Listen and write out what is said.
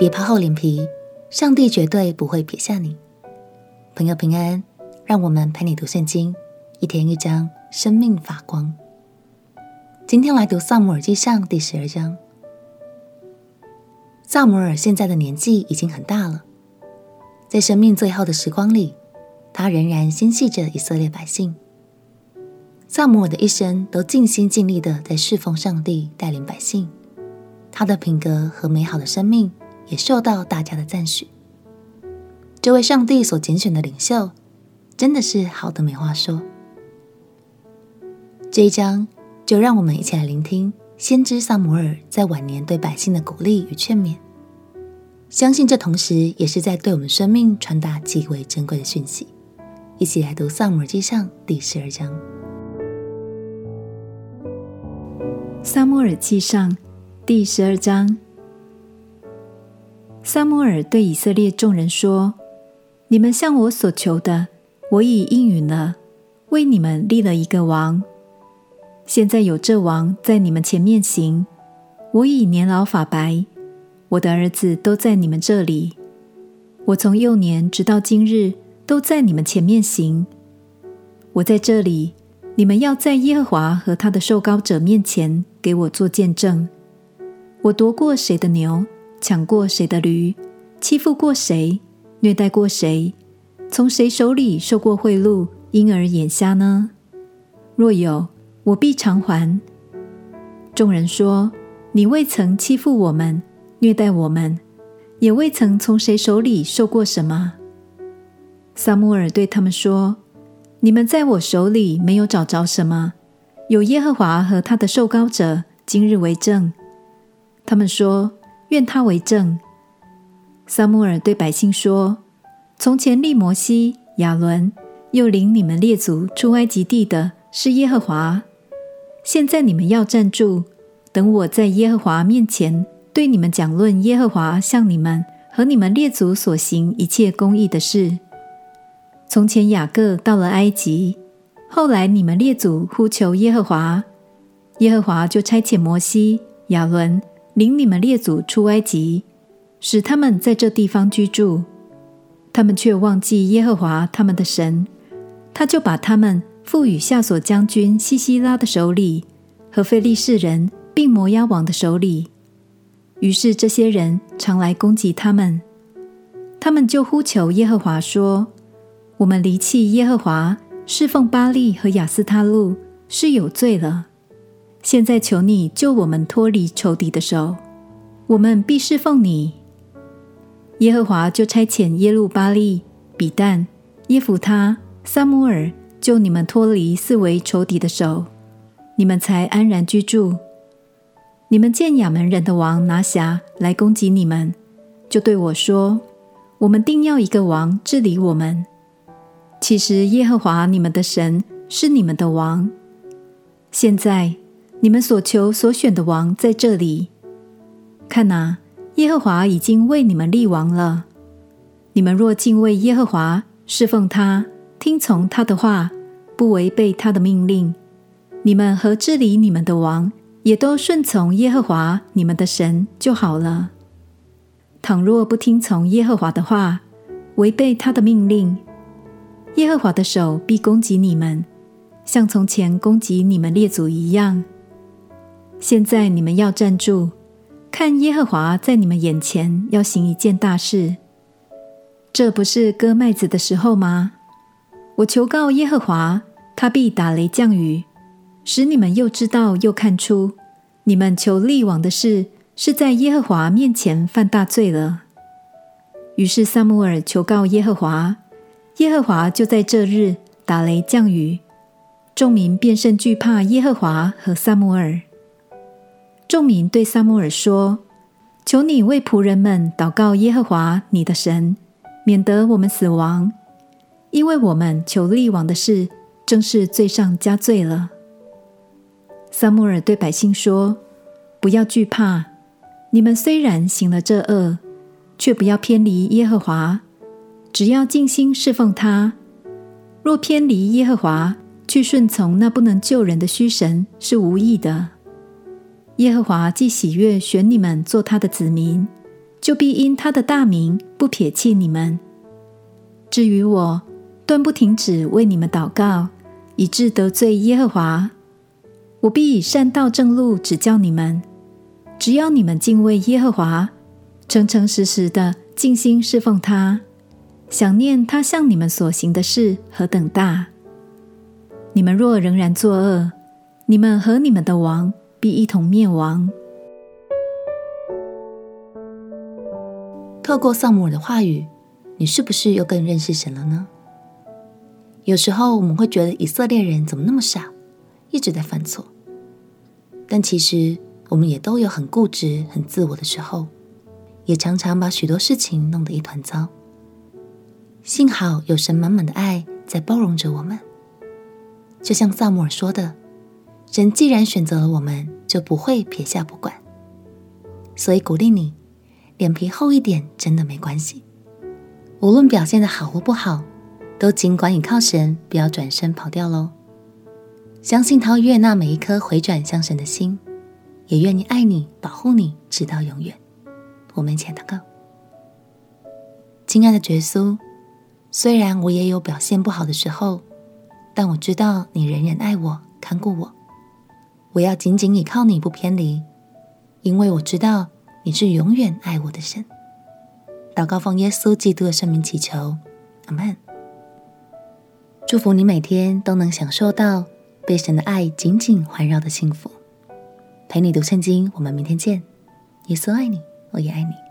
别抛厚脸皮，上帝绝对不会撇下你。朋友平安，让我们陪你读圣经，一天一章，生命发光。今天来读撒母耳记上第十二章。撒母耳现在的年纪已经很大了，在生命最后的时光里，他仍然心系着以色列百姓。撒母耳的一生都尽心尽力的在侍奉上帝，带领百姓。他的品格和美好的生命也受到大家的赞许。这位上帝所拣选的领袖，真的是好的没话说。这一章就让我们一起来聆听先知撒摩尔在晚年对百姓的鼓励与劝勉。相信这同时也是在对我们生命传达极为珍贵的讯息。一起来读撒母耳记上第十二章。撒摩尔记上。第十二章，撒母耳对以色列众人说：“你们向我所求的，我已应允了，为你们立了一个王。现在有这王在你们前面行，我已年老发白，我的儿子都在你们这里。我从幼年直到今日，都在你们前面行。我在这里，你们要在耶和华和他的受膏者面前给我做见证。”我夺过谁的牛，抢过谁的驴，欺负过谁，虐待过谁，从谁手里受过贿赂，因而眼瞎呢？若有，我必偿还。众人说：“你未曾欺负我们，虐待我们，也未曾从谁手里受过什么。”撒母耳对他们说：“你们在我手里没有找着什么，有耶和华和他的受膏者今日为证。”他们说：“愿他为证。”撒母耳对百姓说：“从前立摩西、亚伦，又领你们列祖出埃及地的是耶和华。现在你们要站住，等我在耶和华面前对你们讲论耶和华向你们和你们列祖所行一切公义的事。从前雅各到了埃及，后来你们列祖呼求耶和华，耶和华就差遣摩西、亚伦。”领你们列祖出埃及，使他们在这地方居住，他们却忘记耶和华他们的神，他就把他们赋予夏索将军西西拉的手里，和非利士人并摩押王的手里。于是这些人常来攻击他们，他们就呼求耶和华说：“我们离弃耶和华，侍奉巴力和亚斯他录，是有罪了。”现在求你救我们脱离仇敌的手，我们必侍奉你。耶和华就差遣耶路巴力、比但、耶弗他、撒母耳救你们脱离四围仇敌的手，你们才安然居住。你们见亚扪人的王拿辖来攻击你们，就对我说：“我们定要一个王治理我们。”其实耶和华你们的神是你们的王。现在。你们所求所选的王在这里。看哪，耶和华已经为你们立王了。你们若敬畏耶和华，侍奉他，听从他的话，不违背他的命令，你们和治理你们的王也都顺从耶和华你们的神就好了。倘若不听从耶和华的话，违背他的命令，耶和华的手必攻击你们，像从前攻击你们列祖一样。现在你们要站住，看耶和华在你们眼前要行一件大事。这不是割麦子的时候吗？我求告耶和华，他必打雷降雨，使你们又知道又看出，你们求立王的事是在耶和华面前犯大罪了。于是撒母耳求告耶和华，耶和华就在这日打雷降雨，众民便甚惧怕耶和华和撒母耳。众民对撒母耳说：“求你为仆人们祷告耶和华你的神，免得我们死亡，因为我们求立王的事，正是罪上加罪了。”撒母耳对百姓说：“不要惧怕，你们虽然行了这恶，却不要偏离耶和华，只要尽心侍奉他。若偏离耶和华，去顺从那不能救人的虚神，是无益的。”耶和华既喜悦选你们做他的子民，就必因他的大名不撇弃你们。至于我，断不停止为你们祷告，以致得罪耶和华。我必以善道正路指教你们。只要你们敬畏耶和华，诚诚实实的尽心侍奉他，想念他向你们所行的事何等大。你们若仍然作恶，你们和你们的王必一同灭亡。透过撒母耳的话语，你是不是又更认识神了呢？有时候我们会觉得以色列人怎么那么傻，一直在犯错。但其实我们也都有很固执、很自我的时候，也常常把许多事情弄得一团糟。幸好有神满满的爱在包容着我们。就像撒母耳说的：“神既然选择了我们，就不会撇下不管。”所以鼓励你，脸皮厚一点真的没关系。无论表现的好或不好，都尽管倚靠神，不要转身跑掉喽。相信他会悦纳每一颗回转向神的心，也愿意爱你、保护你，直到永远。我们一起祷告：亲爱的耶稣，虽然我也有表现不好的时候。但我知道你仍然爱我、看顾我，我要紧紧倚靠你不偏离，因为我知道你是永远爱我的神。祷告奉耶稣基督的圣名祈求，阿门。祝福你每天都能享受到被神的爱紧紧环绕的幸福。陪你读圣经，我们明天见。耶稣爱你，我也爱你。